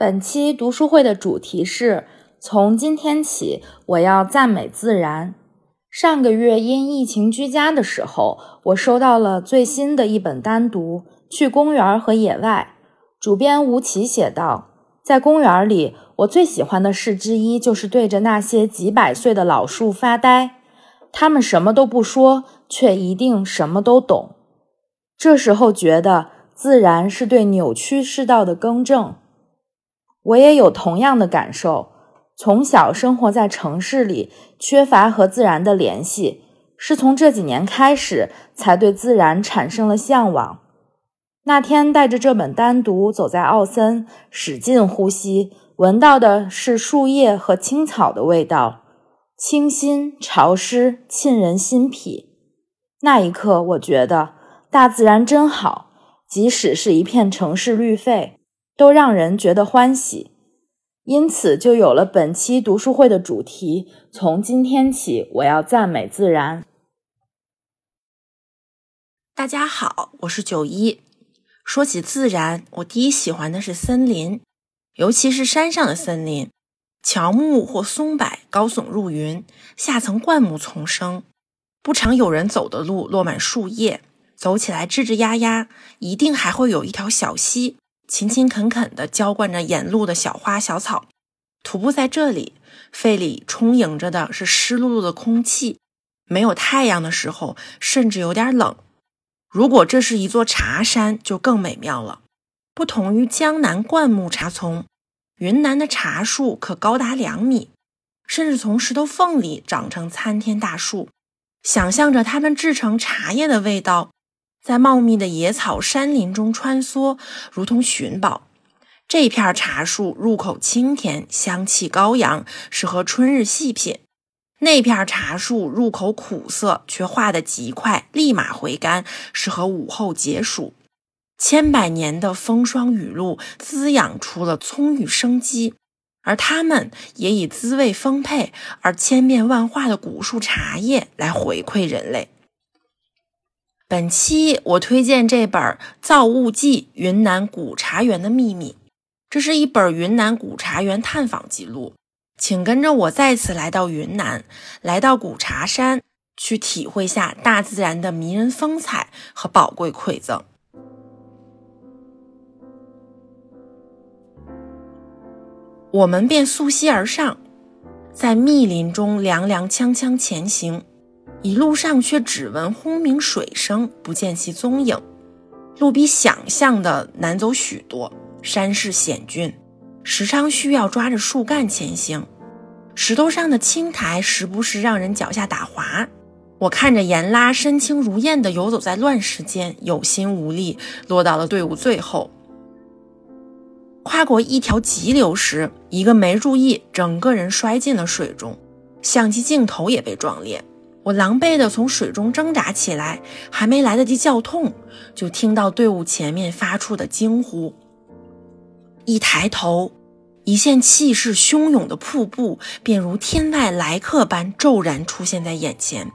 本期读书会的主题是：从今天起，我要赞美自然。上个月因疫情居家的时候，我收到了最新的一本单读《去公园和野外》。主编吴奇写道：“在公园里，我最喜欢的事之一就是对着那些几百岁的老树发呆。他们什么都不说，却一定什么都懂。这时候觉得，自然是对扭曲世道的更正。”我也有同样的感受。从小生活在城市里，缺乏和自然的联系，是从这几年开始才对自然产生了向往。那天带着这本单独走在奥森，使劲呼吸，闻到的是树叶和青草的味道，清新潮湿，沁人心脾。那一刻，我觉得大自然真好，即使是一片城市绿肺。都让人觉得欢喜，因此就有了本期读书会的主题。从今天起，我要赞美自然。大家好，我是九一。说起自然，我第一喜欢的是森林，尤其是山上的森林，乔木或松柏高耸入云，下层灌木丛生，不常有人走的路落满树叶，走起来吱吱呀呀，一定还会有一条小溪。勤勤恳恳地浇灌着沿路的小花小草。徒步在这里，肺里充盈着的是湿漉漉的空气。没有太阳的时候，甚至有点冷。如果这是一座茶山，就更美妙了。不同于江南灌木茶丛，云南的茶树可高达两米，甚至从石头缝里长成参天大树。想象着它们制成茶叶的味道。在茂密的野草山林中穿梭，如同寻宝。这片茶树入口清甜，香气高扬，适合春日细品；那片茶树入口苦涩，却化得极快，立马回甘，适合午后解暑。千百年的风霜雨露滋养出了葱郁生机，而它们也以滋味丰沛而千变万化的古树茶叶来回馈人类。本期我推荐这本《造物记：云南古茶园的秘密》，这是一本云南古茶园探访记录，请跟着我再次来到云南，来到古茶山，去体会下大自然的迷人风采和宝贵馈赠。我们便溯溪而上，在密林中踉踉跄跄前行。一路上却只闻轰鸣水声，不见其踪影。路比想象的难走许多，山势险峻，时常需要抓着树干前行。石头上的青苔时不时让人脚下打滑。我看着严拉身轻如燕地游走在乱石间，有心无力，落到了队伍最后。跨过一条急流时，一个没注意，整个人摔进了水中，相机镜头也被撞裂。我狼狈地从水中挣扎起来，还没来得及叫痛，就听到队伍前面发出的惊呼。一抬头，一线气势汹涌的瀑布便如天外来客般骤然出现在眼前，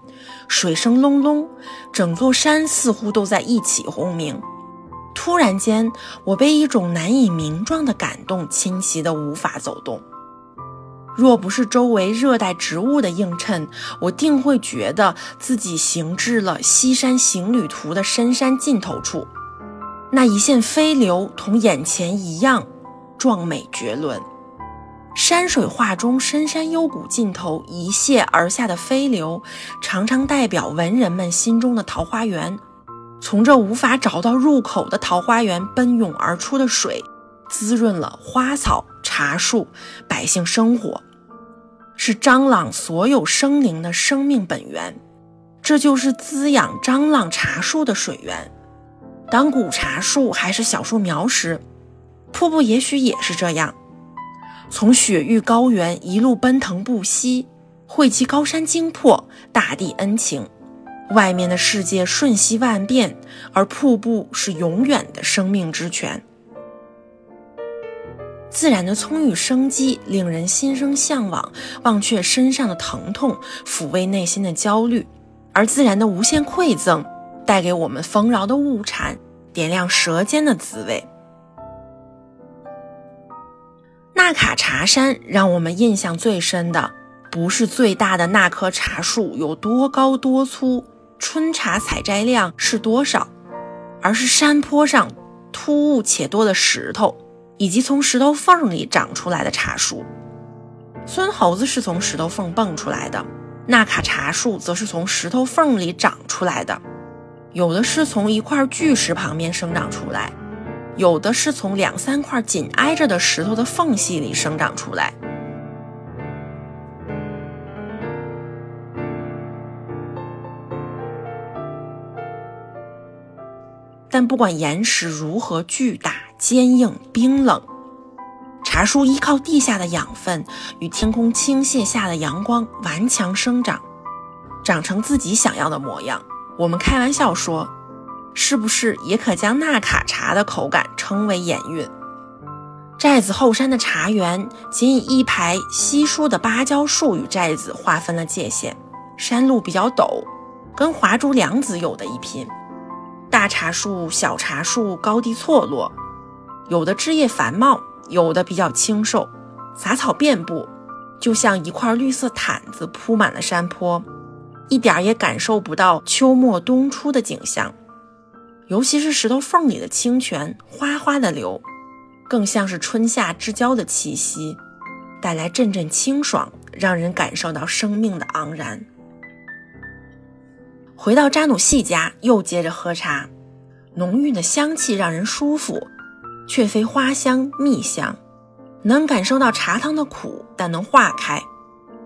水声隆隆，整座山似乎都在一起轰鸣。突然间，我被一种难以名状的感动侵袭得无法走动。若不是周围热带植物的映衬，我定会觉得自己行至了西山行旅图的深山尽头处。那一线飞流同眼前一样壮美绝伦。山水画中深山幽谷尽头一泻而下的飞流，常常代表文人们心中的桃花源。从这无法找到入口的桃花源奔涌而出的水。滋润了花草、茶树、百姓生活，是张朗所有生灵的生命本源。这就是滋养张朗茶树的水源。当古茶树还是小树苗时，瀑布也许也是这样，从雪域高原一路奔腾不息，汇集高山精魄、大地恩情。外面的世界瞬息万变，而瀑布是永远的生命之泉。自然的葱郁生机令人心生向往，忘却身上的疼痛，抚慰内心的焦虑；而自然的无限馈赠，带给我们丰饶的物产，点亮舌尖的滋味。纳卡茶山让我们印象最深的，不是最大的那棵茶树有多高多粗。春茶采摘量是多少？而是山坡上突兀且多的石头，以及从石头缝里长出来的茶树。孙猴子是从石头缝蹦出来的，纳卡茶树则是从石头缝里长出来的。有的是从一块巨石旁边生长出来，有的是从两三块紧挨着的石头的缝隙里生长出来。但不管岩石如何巨大、坚硬、冰冷，茶树依靠地下的养分与天空倾泻下的阳光顽强生长，长成自己想要的模样。我们开玩笑说，是不是也可将纳卡茶的口感称为眼韵？寨子后山的茶园仅以一排稀疏的芭蕉树与寨子划分了界限，山路比较陡，跟华竹梁子有的一拼。大茶树、小茶树高低错落，有的枝叶繁茂，有的比较清瘦，杂草遍布，就像一块绿色毯子铺满了山坡，一点也感受不到秋末冬初的景象。尤其是石头缝里的清泉哗哗的流，更像是春夏之交的气息，带来阵阵清爽，让人感受到生命的盎然。回到扎努西家，又接着喝茶。浓郁的香气让人舒服，却非花香蜜香，能感受到茶汤的苦，但能化开。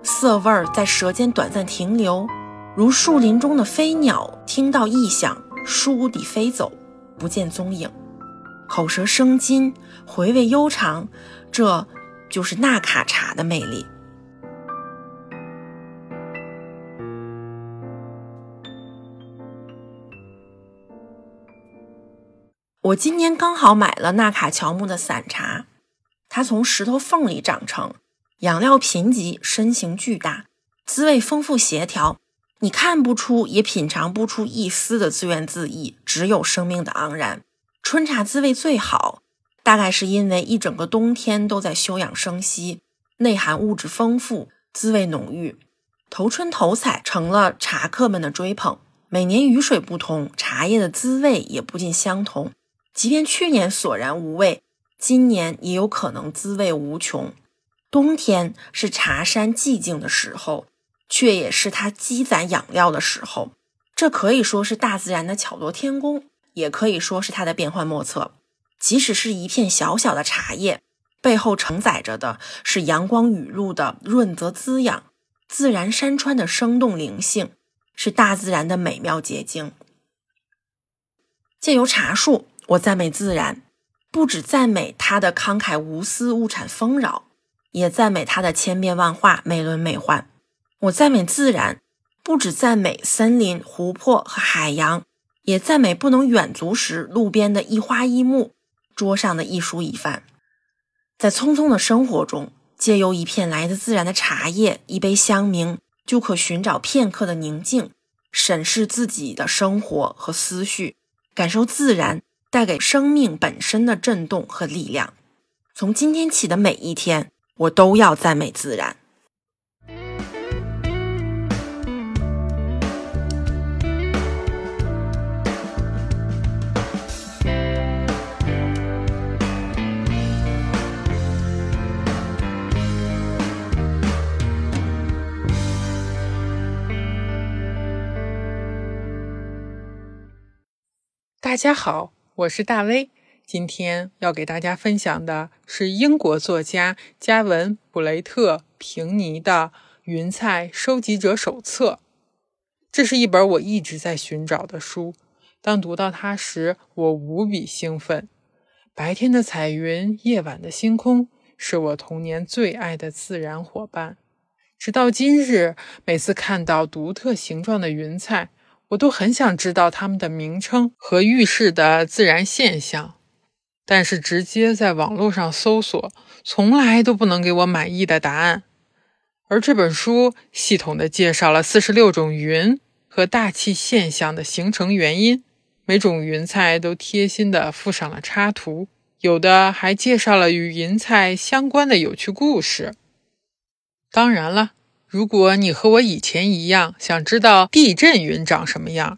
涩味儿在舌尖短暂停留，如树林中的飞鸟听到异响，倏地飞走，不见踪影。口舌生津，回味悠长，这就是纳卡茶的魅力。我今年刚好买了纳卡乔木的散茶，它从石头缝里长成，养料贫瘠，身形巨大，滋味丰富协调，你看不出也品尝不出一丝的自怨自艾，只有生命的盎然。春茶滋味最好，大概是因为一整个冬天都在休养生息，内含物质丰富，滋味浓郁，头春头采成了茶客们的追捧。每年雨水不同，茶叶的滋味也不尽相同。即便去年索然无味，今年也有可能滋味无穷。冬天是茶山寂静的时候，却也是它积攒养料的时候。这可以说是大自然的巧夺天工，也可以说是它的变幻莫测。即使是一片小小的茶叶，背后承载着的是阳光雨露的润泽滋养，自然山川的生动灵性，是大自然的美妙结晶。借由茶树。我赞美自然，不只赞美它的慷慨无私、物产丰饶，也赞美它的千变万化、美轮美奂。我赞美自然，不只赞美森林、湖泊和海洋，也赞美不能远足时路边的一花一木、桌上的一蔬一饭。在匆匆的生活中，借由一片来自自然的茶叶、一杯香茗，就可寻找片刻的宁静，审视自己的生活和思绪，感受自然。带给生命本身的震动和力量。从今天起的每一天，我都要赞美自然。大家好。我是大威，今天要给大家分享的是英国作家加文·布雷特·平尼的《云彩收集者手册》。这是一本我一直在寻找的书。当读到它时，我无比兴奋。白天的彩云，夜晚的星空，是我童年最爱的自然伙伴。直到今日，每次看到独特形状的云彩，我都很想知道它们的名称和预示的自然现象。但是，直接在网络上搜索，从来都不能给我满意的答案。而这本书系统地介绍了四十六种云和大气现象的形成原因。每种云彩都贴心地附上了插图，有的还介绍了与云彩相关的有趣故事。当然了，如果你和我以前一样想知道地震云长什么样，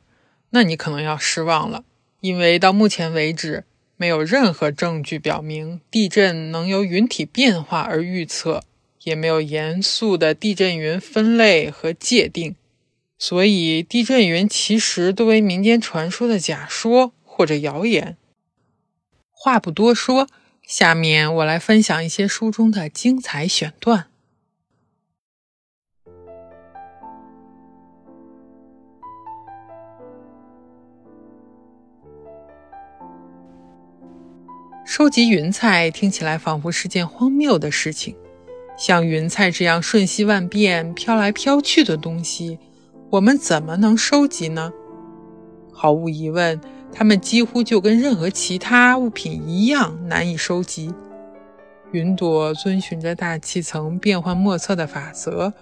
那你可能要失望了，因为到目前为止，没有任何证据表明地震能由云体变化而预测，也没有严肃的地震云分类和界定。所以，地震云其实都为民间传说的假说或者谣言。话不多说，下面我来分享一些书中的精彩选段。收集云彩听起来仿佛是件荒谬的事情，像云彩这样瞬息万变、飘来飘去的东西。我们怎么能收集呢？毫无疑问，它们几乎就跟任何其他物品一样难以收集。云朵遵循着大气层变幻莫测的法则，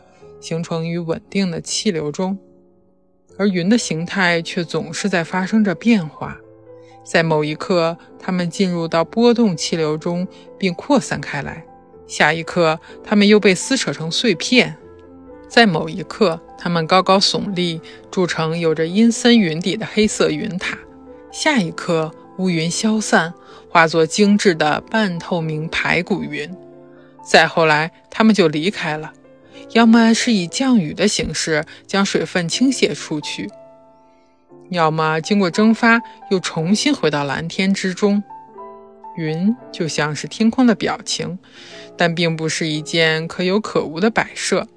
形成于稳定的气流中，而云的形态却总是在发生着变化。在某一刻，它们进入到波动气流中并扩散开来；下一刻，它们又被撕扯成碎片。在某一刻，它们高高耸立，筑成有着阴森云底的黑色云塔；下一刻，乌云消散，化作精致的半透明排骨云；再后来，它们就离开了，要么是以降雨的形式将水分倾泻出去，要么经过蒸发又重新回到蓝天之中。云就像是天空的表情，但并不是一件可有可无的摆设。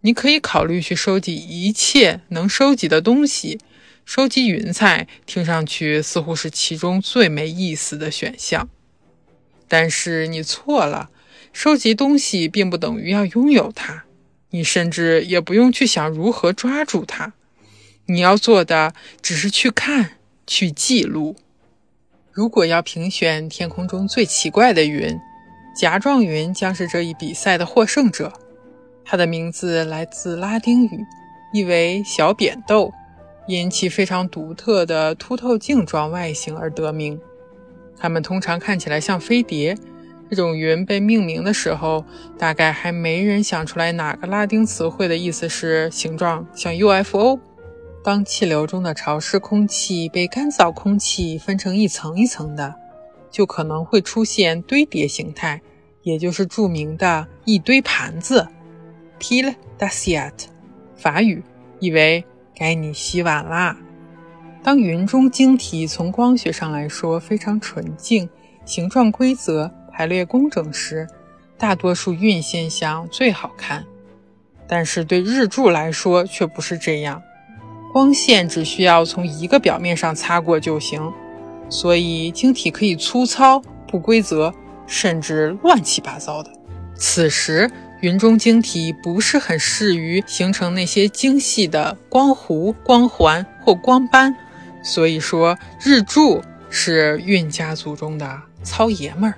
你可以考虑去收集一切能收集的东西，收集云彩听上去似乎是其中最没意思的选项。但是你错了，收集东西并不等于要拥有它，你甚至也不用去想如何抓住它。你要做的只是去看，去记录。如果要评选天空中最奇怪的云，甲状云将是这一比赛的获胜者。它的名字来自拉丁语，意为小扁豆，因其非常独特的凸透镜状外形而得名。它们通常看起来像飞碟。这种云被命名的时候，大概还没人想出来哪个拉丁词汇的意思是形状像 UFO。当气流中的潮湿空气被干燥空气分成一层一层的，就可能会出现堆叠形态，也就是著名的一堆盘子。Pile d'assiette，法语意为该你洗碗啦。当云中晶体从光学上来说非常纯净、形状规则、排列工整时，大多数晕现象最好看。但是对日柱来说却不是这样，光线只需要从一个表面上擦过就行，所以晶体可以粗糙、不规则，甚至乱七八糟的。此时。云中晶体不是很适于形成那些精细的光弧、光环或光斑，所以说日柱是云家族中的糙爷们儿。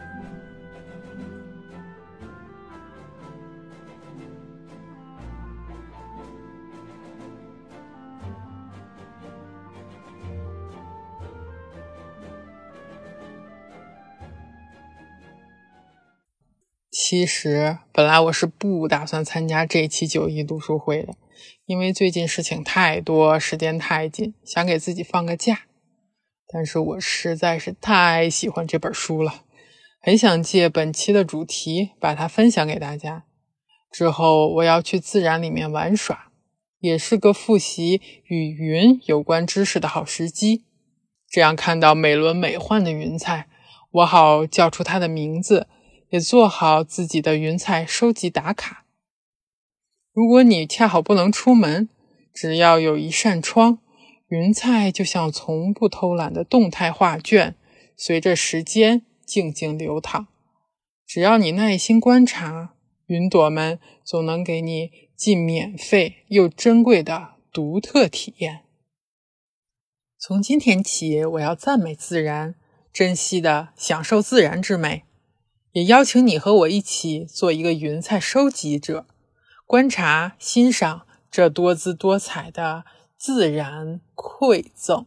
其实本来我是不打算参加这期九一读书会的，因为最近事情太多，时间太紧，想给自己放个假。但是我实在是太喜欢这本书了，很想借本期的主题把它分享给大家。之后我要去自然里面玩耍，也是个复习与云有关知识的好时机。这样看到美轮美奂的云彩。我好叫出它的名字，也做好自己的云彩收集打卡。如果你恰好不能出门，只要有一扇窗，云彩就像从不偷懒的动态画卷，随着时间静静流淌。只要你耐心观察，云朵们总能给你既免费又珍贵的独特体验。从今天起，我要赞美自然，珍惜的享受自然之美，也邀请你和我一起做一个云彩收集者。观察、欣赏这多姿多彩的自然馈赠。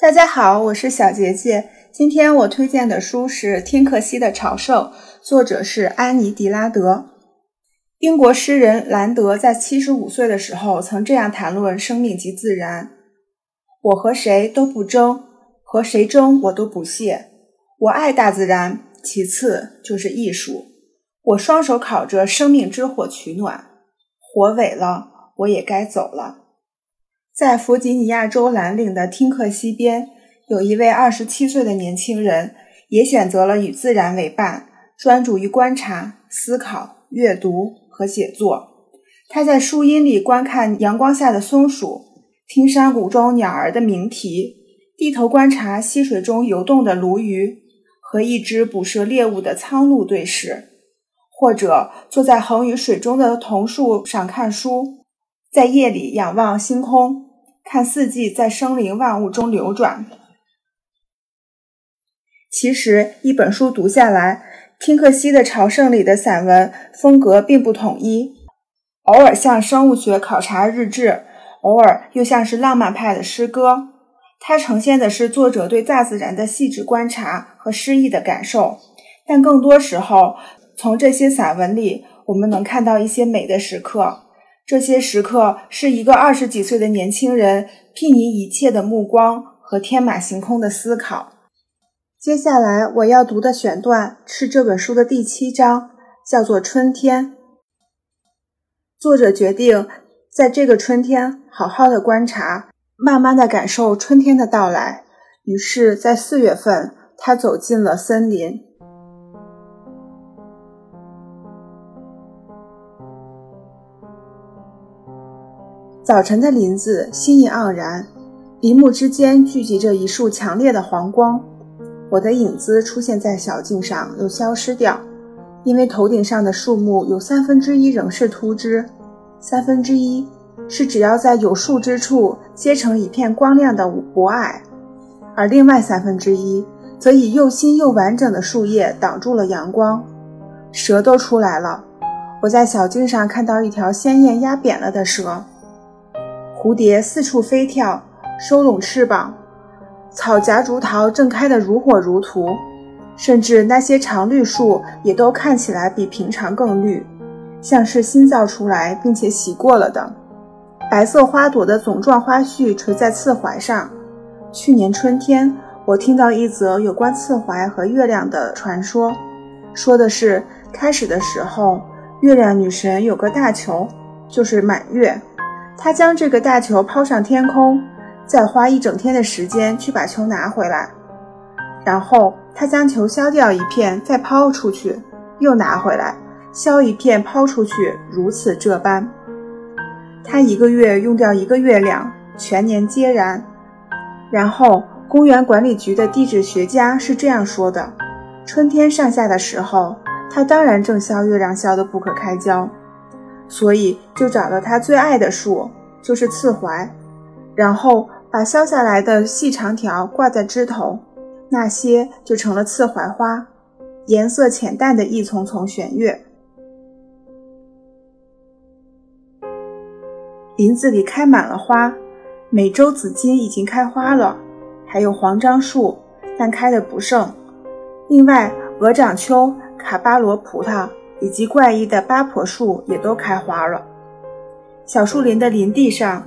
大家好，我是小杰杰。今天我推荐的书是《天克西的朝圣》，作者是安妮·迪拉德。英国诗人兰德在七十五岁的时候曾这样谈论生命及自然：“我和谁都不争，和谁争我都不屑。我爱大自然，其次就是艺术。我双手烤着生命之火取暖，火萎了，我也该走了。”在弗吉尼亚州蓝岭的汀克西边。有一位二十七岁的年轻人，也选择了与自然为伴，专注于观察、思考、阅读和写作。他在树荫里观看阳光下的松鼠，听山谷中鸟儿的鸣啼，低头观察溪水中游动的鲈鱼，和一只捕食猎物的苍鹭对视，或者坐在横于水中的桐树上看书，在夜里仰望星空，看四季在生灵万物中流转。其实，一本书读下来，听克西的《朝圣》里的散文风格并不统一，偶尔像生物学考察日志，偶尔又像是浪漫派的诗歌。它呈现的是作者对大自然的细致观察和诗意的感受，但更多时候，从这些散文里，我们能看到一些美的时刻。这些时刻是一个二十几岁的年轻人睥睨一切的目光和天马行空的思考。接下来我要读的选段是这本书的第七章，叫做《春天》。作者决定在这个春天好好的观察，慢慢的感受春天的到来。于是，在四月份，他走进了森林。早晨的林子新意盎然，林木之间聚集着一束强烈的黄光。我的影子出现在小径上，又消失掉，因为头顶上的树木有三分之一仍是秃枝，三分之一是只要在有树之处结成一片光亮的薄霭，而另外三分之一则以又新又完整的树叶挡住了阳光。蛇都出来了，我在小径上看到一条鲜艳压扁了的蛇。蝴蝶四处飞跳，收拢翅膀。草夹竹桃正开得如火如荼，甚至那些常绿树也都看起来比平常更绿，像是新造出来并且洗过了的。白色花朵的总状花序垂在刺槐上。去年春天，我听到一则有关刺槐和月亮的传说，说的是开始的时候，月亮女神有个大球，就是满月，他将这个大球抛上天空。再花一整天的时间去把球拿回来，然后他将球削掉一片，再抛出去，又拿回来，削一片抛出去，如此这般。他一个月用掉一个月亮，全年皆然。然后公园管理局的地质学家是这样说的：春天上下的时候，他当然正削月亮削得不可开交，所以就找了他最爱的树，就是刺槐，然后。把削下来的细长条挂在枝头，那些就成了刺槐花，颜色浅淡的一丛丛弦月。林子里开满了花，美洲紫金已经开花了，还有黄樟树，但开的不盛。另外，鹅掌楸、卡巴罗葡萄以及怪异的八婆树也都开花了。小树林的林地上。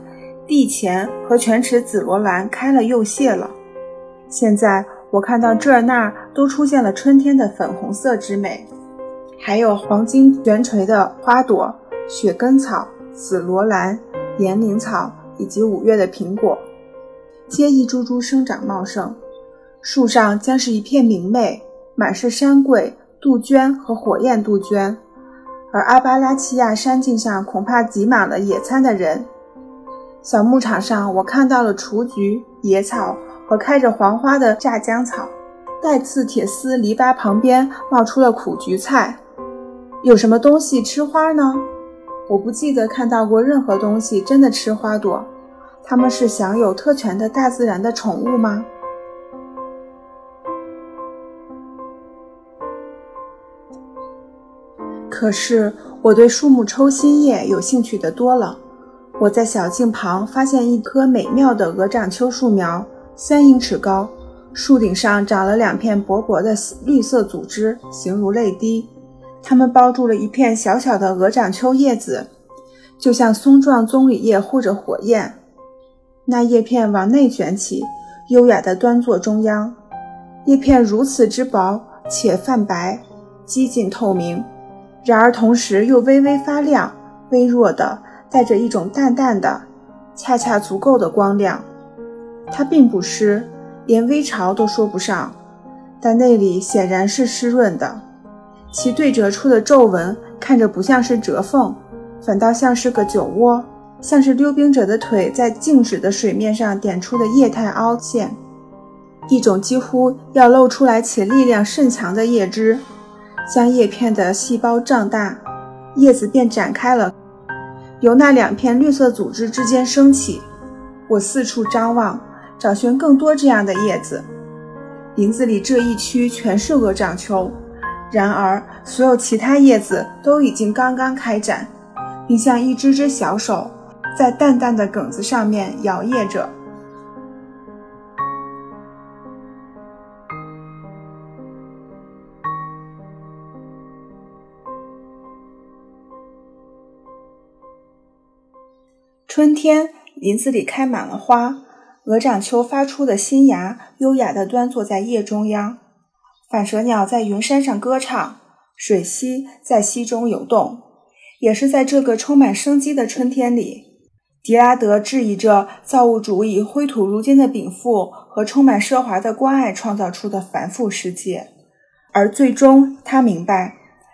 地钱和全齿紫罗兰开了又谢了。现在我看到这儿那儿都出现了春天的粉红色之美，还有黄金悬垂的花朵、雪根草、紫罗兰、岩灵草以及五月的苹果，皆一株株生长茂盛。树上将是一片明媚，满是山桂、杜鹃和火焰杜鹃，而阿巴拉契亚山径上恐怕挤满了野餐的人。小牧场上，我看到了雏菊、野草和开着黄花的炸浆草。带刺铁丝篱笆旁边冒出了苦菊菜。有什么东西吃花呢？我不记得看到过任何东西真的吃花朵。它们是享有特权的大自然的宠物吗？可是我对树木抽新叶有兴趣的多了。我在小径旁发现一棵美妙的鹅掌楸树苗，三英尺高，树顶上长了两片薄薄的绿色组织，形如泪滴。它们包住了一片小小的鹅掌楸叶子，就像松状棕榈叶或者火焰。那叶片往内卷起，优雅地端坐中央。叶片如此之薄且泛白，几近透明。然而同时又微微发亮，微弱的带着一种淡淡的、恰恰足够的光亮。它并不湿，连微潮都说不上，但内里显然是湿润的。其对折处的皱纹看着不像是折缝，反倒像是个酒窝，像是溜冰者的腿在静止的水面上点出的液态凹陷。一种几乎要露出来且力量甚强的叶汁。将叶片的细胞胀大，叶子便展开了，由那两片绿色组织之间升起。我四处张望，找寻更多这样的叶子。林子里这一区全是鹅掌楸，然而所有其他叶子都已经刚刚开展，并像一只只小手在淡淡的梗子上面摇曳着。春天，林子里开满了花，鹅掌楸发出的新芽优雅地端坐在叶中央。反蛇鸟在云山上歌唱，水溪在溪中游动。也是在这个充满生机的春天里，狄拉德质疑着造物主以灰土如金的禀赋和充满奢华的关爱创造出的繁复世界，而最终他明白，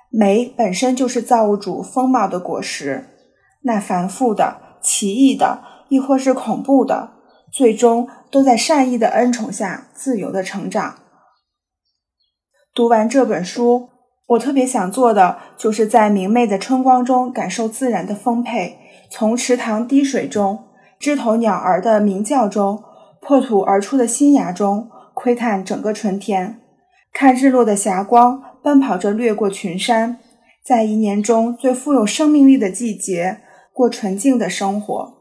美本身就是造物主风貌的果实。那繁复的。奇异的，亦或是恐怖的，最终都在善意的恩宠下自由的成长。读完这本书，我特别想做的，就是在明媚的春光中感受自然的丰沛，从池塘滴水中、枝头鸟儿的鸣叫中、破土而出的新芽中窥探整个春天，看日落的霞光奔跑着掠过群山，在一年中最富有生命力的季节。过纯净的生活。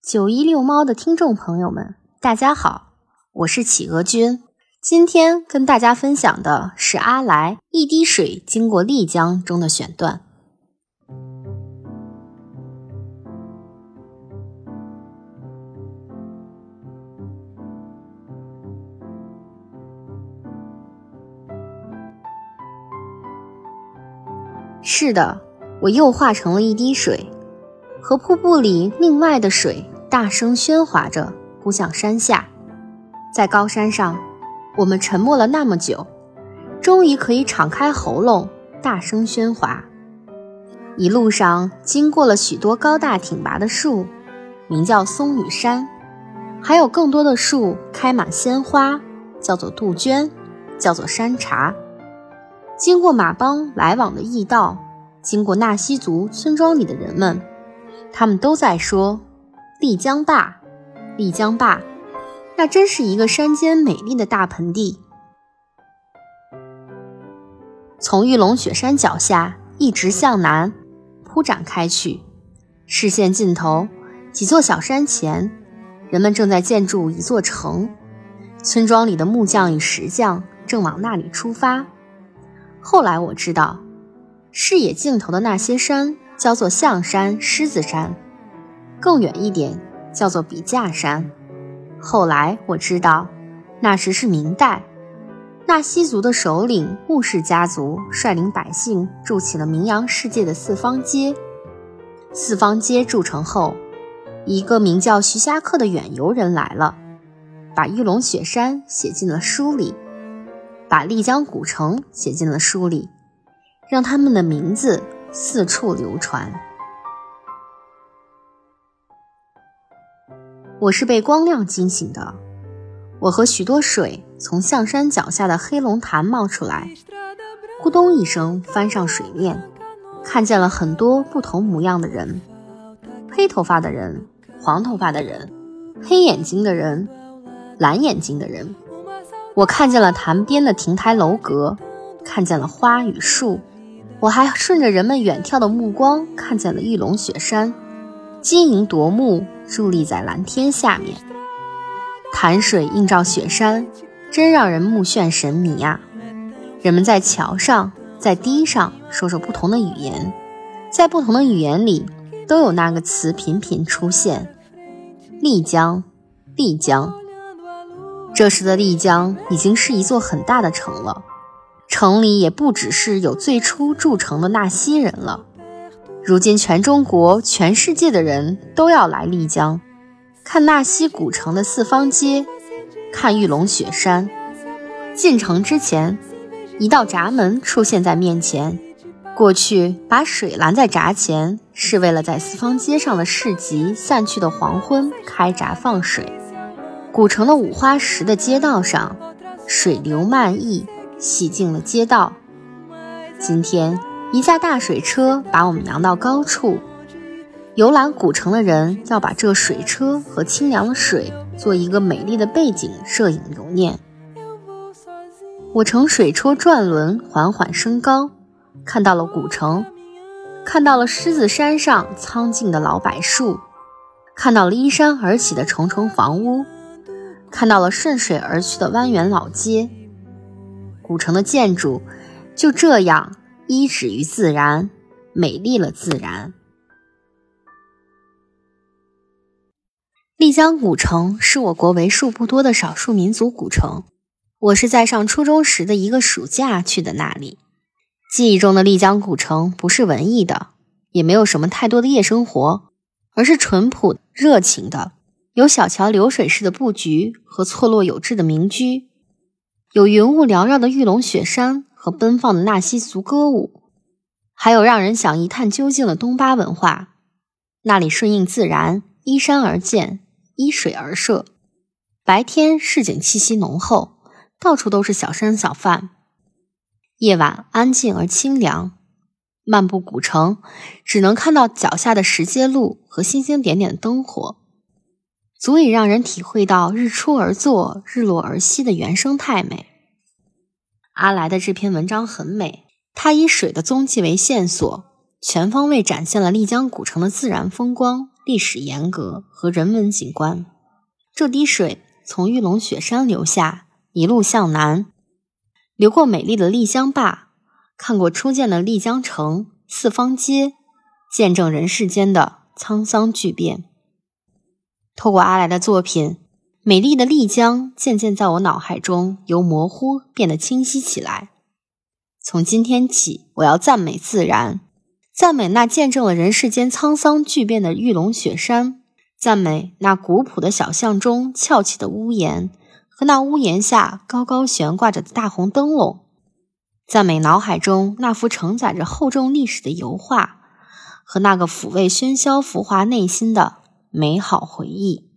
九一遛猫的听众朋友们，大家好，我是企鹅君。今天跟大家分享的是阿来一滴水经过丽江中的选段。是的，我又化成了一滴水，和瀑布里另外的水大声喧哗着，扑向山下，在高山上。我们沉默了那么久，终于可以敞开喉咙，大声喧哗。一路上经过了许多高大挺拔的树，名叫松羽山，还有更多的树开满鲜花，叫做杜鹃，叫做山茶。经过马帮来往的驿道，经过纳西族村庄里的人们，他们都在说：“丽江坝，丽江坝。”那真是一个山间美丽的大盆地。从玉龙雪山脚下一直向南铺展开去，视线尽头，几座小山前，人们正在建筑一座城。村庄里的木匠与石匠正往那里出发。后来我知道，视野尽头的那些山叫做象山、狮子山，更远一点叫做笔架山。后来我知道，那时是明代。纳西族的首领穆氏家族率领百姓筑起了名扬世界的四方街。四方街筑成后，一个名叫徐霞客的远游人来了，把玉龙雪山写进了书里，把丽江古城写进了书里，让他们的名字四处流传。我是被光亮惊醒的。我和许多水从象山脚下的黑龙潭冒出来，咕咚一声翻上水面，看见了很多不同模样的人：黑头发的人、黄头发的人、黑眼睛的人、蓝眼睛的人。我看见了潭边的亭台楼阁，看见了花与树，我还顺着人们远眺的目光看见了玉龙雪山，晶莹夺目，伫立在蓝天下面。潭水映照雪山，真让人目眩神迷啊！人们在桥上，在堤上说着不同的语言，在不同的语言里都有那个词频频出现：丽江，丽江。这时的丽江已经是一座很大的城了，城里也不只是有最初筑城的纳西人了，如今全中国、全世界的人都要来丽江。看纳西古城的四方街，看玉龙雪山。进城之前，一道闸门出现在面前。过去把水拦在闸前，是为了在四方街上的市集散去的黄昏开闸放水。古城的五花石的街道上，水流漫溢，洗净了街道。今天，一架大水车把我们扬到高处。游览古城的人要把这水车和清凉的水做一个美丽的背景摄影留念。我乘水车转轮缓缓升高，看到了古城，看到了狮子山上苍劲的老柏树，看到了依山而起的重重房屋，看到了顺水而去的蜿蜒老街。古城的建筑就这样依止于自然，美丽了自然。丽江古城是我国为数不多的少数民族古城。我是在上初中时的一个暑假去的那里。记忆中的丽江古城不是文艺的，也没有什么太多的夜生活，而是淳朴热情的，有小桥流水式的布局和错落有致的民居，有云雾缭绕的玉龙雪山和奔放的纳西族歌舞，还有让人想一探究竟的东巴文化。那里顺应自然，依山而建。依水而设，白天市井气息浓厚，到处都是小商小贩。夜晚安静而清凉，漫步古城，只能看到脚下的石阶路和星星点点的灯火，足以让人体会到日出而作、日落而息的原生态美。阿来的这篇文章很美，它以水的踪迹为线索，全方位展现了丽江古城的自然风光。历史沿革和人文景观，这滴水从玉龙雪山流下，一路向南，流过美丽的丽江坝，看过初建的丽江城、四方街，见证人世间的沧桑巨变。透过阿来的作品，美丽的丽江渐渐在我脑海中由模糊变得清晰起来。从今天起，我要赞美自然。赞美那见证了人世间沧桑巨变的玉龙雪山，赞美那古朴的小巷中翘起的屋檐和那屋檐下高高悬挂着的大红灯笼，赞美脑海中那幅承载着厚重历史的油画和那个抚慰喧嚣浮华内心的美好回忆。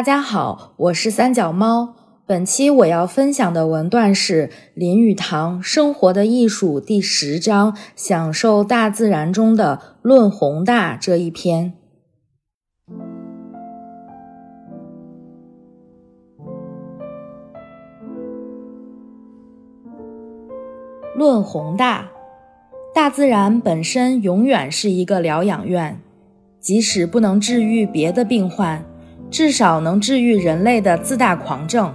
大家好，我是三脚猫。本期我要分享的文段是林语堂《生活的艺术》第十章“享受大自然”中的“论宏大”这一篇。论宏大，大自然本身永远是一个疗养院，即使不能治愈别的病患，至少能治愈人类的自大狂症。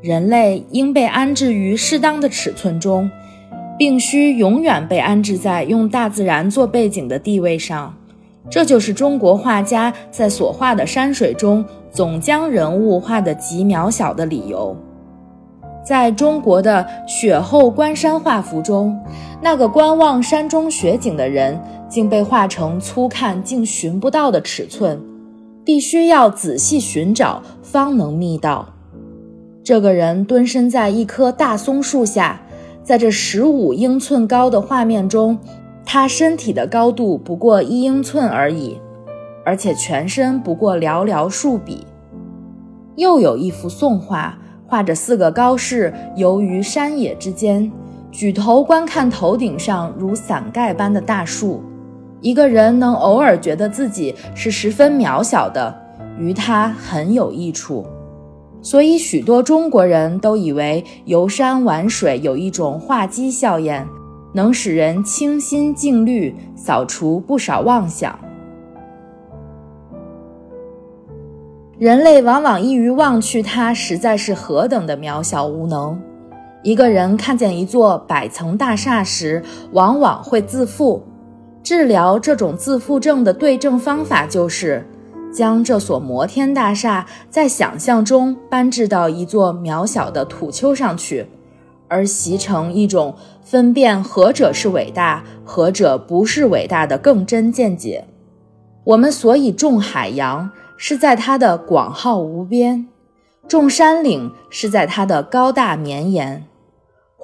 人类应被安置于适当的尺寸中，并需永远被安置在用大自然做背景的地位上。这就是中国画家在所画的山水中总将人物画得极渺小的理由。在中国的雪后观山画幅中，那个观望山中雪景的人，竟被画成粗看竟寻不到的尺寸，必须要仔细寻找方能觅到。这个人蹲身在一棵大松树下，在这十五英寸高的画面中，他身体的高度不过一英寸而已，而且全身不过寥寥数笔。又有一幅宋画，画着四个高士游于山野之间，举头观看头顶上如伞盖般的大树，一个人能偶尔觉得自己是十分渺小的，于他很有益处。所以，许多中国人都以为游山玩水有一种化机效应，能使人清心静虑，扫除不少妄想。人类往往易于忘去它实在是何等的渺小无能。一个人看见一座百层大厦时，往往会自负。治疗这种自负症的对症方法就是。将这所摩天大厦在想象中搬至到一座渺小的土丘上去，而习成一种分辨何者是伟大，何者不是伟大的更真见解。我们所以重海洋，是在它的广浩无边；重山岭，是在它的高大绵延。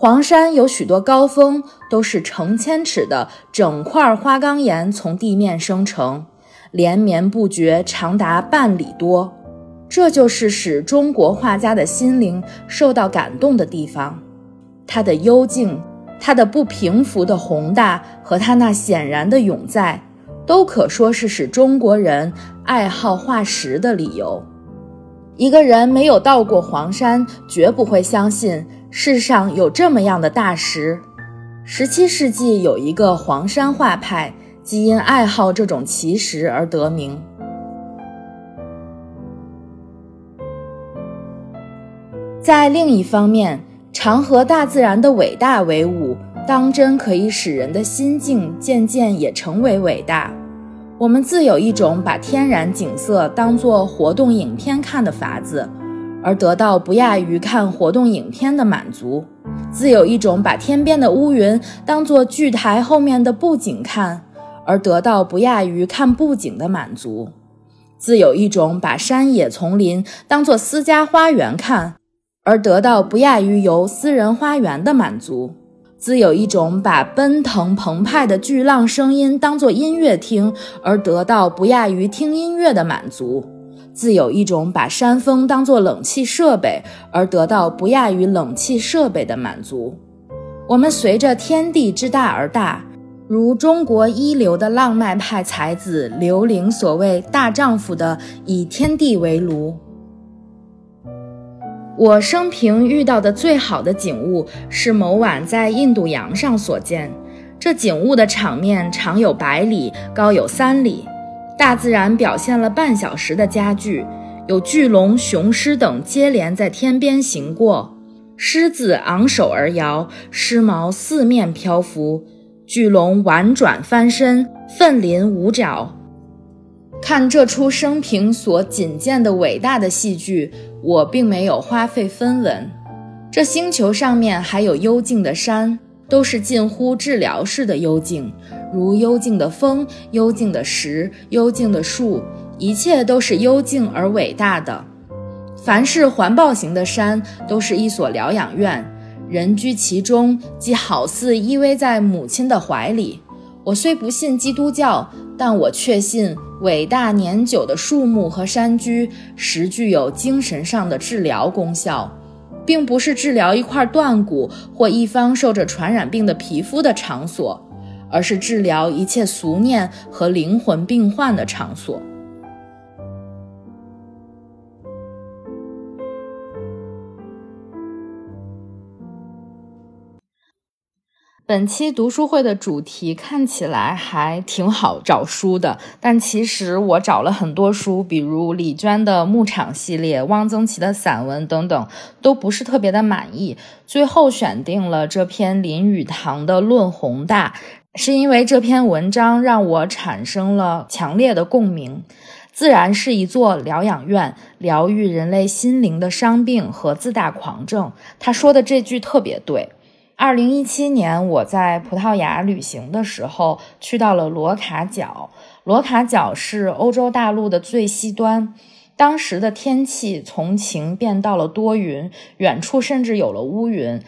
黄山有许多高峰，都是成千尺的整块花岗岩从地面生成。连绵不绝，长达半里多，这就是使中国画家的心灵受到感动的地方。它的幽静，它的不平伏的宏大，和它那显然的永在，都可说是使中国人爱好画石的理由。一个人没有到过黄山，绝不会相信世上有这么样的大石。十七世纪有一个黄山画派。基因爱好这种奇石而得名。在另一方面，常和大自然的伟大为伍，当真可以使人的心境渐渐也成为伟大。我们自有一种把天然景色当作活动影片看的法子，而得到不亚于看活动影片的满足；自有一种把天边的乌云当作剧台后面的布景看。而得到不亚于看布景的满足，自有一种把山野丛林当作私家花园看，而得到不亚于游私人花园的满足；自有一种把奔腾澎湃的巨浪声音当作音乐听，而得到不亚于听音乐的满足；自有一种把山峰当作冷气设备，而得到不亚于冷气设备的满足。我们随着天地之大而大。如中国一流的浪漫派才子刘伶所谓“大丈夫”的以天地为炉。我生平遇到的最好的景物是某晚在印度洋上所见。这景物的场面长有百里，高有三里，大自然表现了半小时的佳句。有巨龙、雄狮等接连在天边行过，狮子昂首而摇，狮毛四面漂浮。巨龙婉转翻身，奋鳞舞爪。看这出生平所仅见的伟大的戏剧，我并没有花费分文。这星球上面还有幽静的山，都是近乎治疗式的幽静，如幽静的风、幽静的石、幽静的树，一切都是幽静而伟大的。凡是环抱型的山，都是一所疗养院。人居其中，即好似依偎在母亲的怀里。我虽不信基督教，但我确信伟大年久的树木和山居实具有精神上的治疗功效，并不是治疗一块断骨或一方受着传染病的皮肤的场所，而是治疗一切俗念和灵魂病患的场所。本期读书会的主题看起来还挺好找书的，但其实我找了很多书，比如李娟的《牧场》系列、汪曾祺的散文等等，都不是特别的满意。最后选定了这篇林语堂的《论宏大》，是因为这篇文章让我产生了强烈的共鸣。自然是一座疗养院，疗愈人类心灵的伤病和自大狂症。他说的这句特别对。二零一七年，我在葡萄牙旅行的时候，去到了罗卡角。罗卡角是欧洲大陆的最西端，当时的天气从晴变到了多云，远处甚至有了乌云。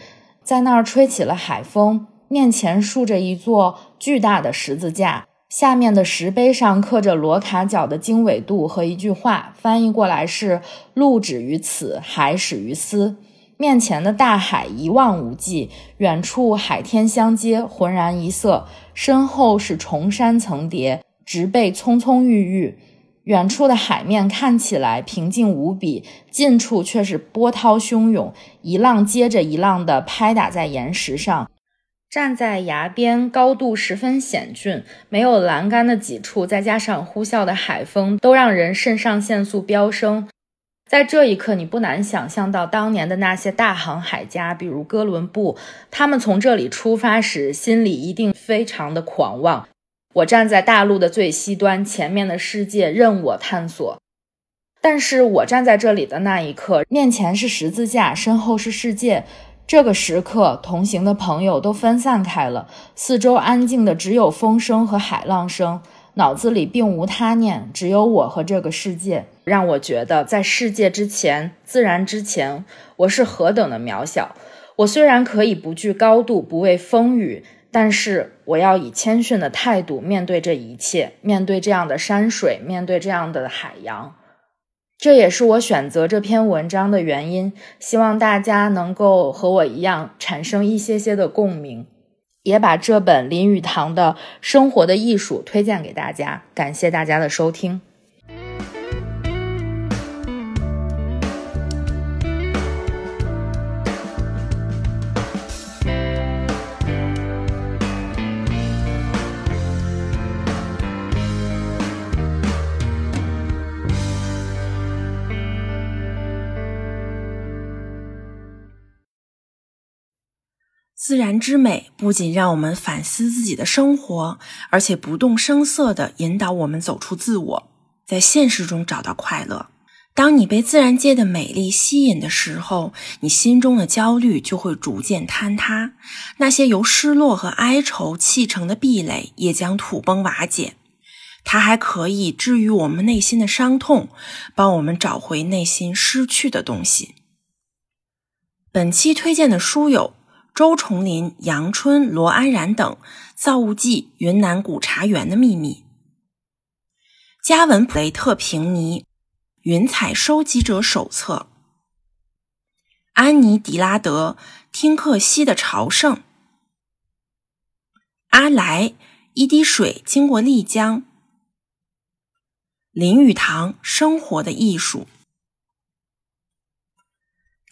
在那儿吹起了海风，面前竖着一座巨大的十字架，下面的石碑上刻着罗卡角的经纬度和一句话，翻译过来是“路止于此，海始于斯”。面前的大海一望无际，远处海天相接，浑然一色；身后是重山层叠，植被葱葱郁郁。远处的海面看起来平静无比，近处却是波涛汹涌，一浪接着一浪地拍打在岩石上。站在崖边，高度十分险峻，没有栏杆的几处，再加上呼啸的海风，都让人肾上腺素飙升。在这一刻，你不难想象到当年的那些大航海家，比如哥伦布，他们从这里出发时，心里一定非常的狂妄。我站在大陆的最西端，前面的世界任我探索。但是我站在这里的那一刻，面前是十字架，身后是世界。这个时刻，同行的朋友都分散开了，四周安静的只有风声和海浪声。脑子里并无他念，只有我和这个世界，让我觉得在世界之前、自然之前，我是何等的渺小。我虽然可以不惧高度，不畏风雨，但是我要以谦逊的态度面对这一切，面对这样的山水，面对这样的海洋。这也是我选择这篇文章的原因。希望大家能够和我一样，产生一些些的共鸣。也把这本林语堂的《生活的艺术》推荐给大家，感谢大家的收听。自然之美不仅让我们反思自己的生活，而且不动声色地引导我们走出自我，在现实中找到快乐。当你被自然界的美丽吸引的时候，你心中的焦虑就会逐渐坍塌，那些由失落和哀愁砌成的壁垒也将土崩瓦解。它还可以治愈我们内心的伤痛，帮我们找回内心失去的东西。本期推荐的书有。周崇林、杨春、罗安然等《造物记：云南古茶园的秘密》，加文·普雷特平尼《云彩收集者手册》，安妮·迪拉德《听克西的朝圣》，阿来一滴水经过丽江，林语堂《生活的艺术》。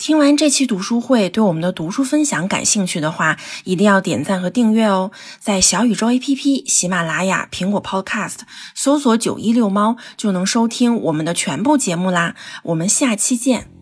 听完这期读书会，对我们的读书分享感兴趣的话，一定要点赞和订阅哦！在小宇宙 APP、喜马拉雅、苹果 Podcast 搜索“九一六猫”，就能收听我们的全部节目啦！我们下期见。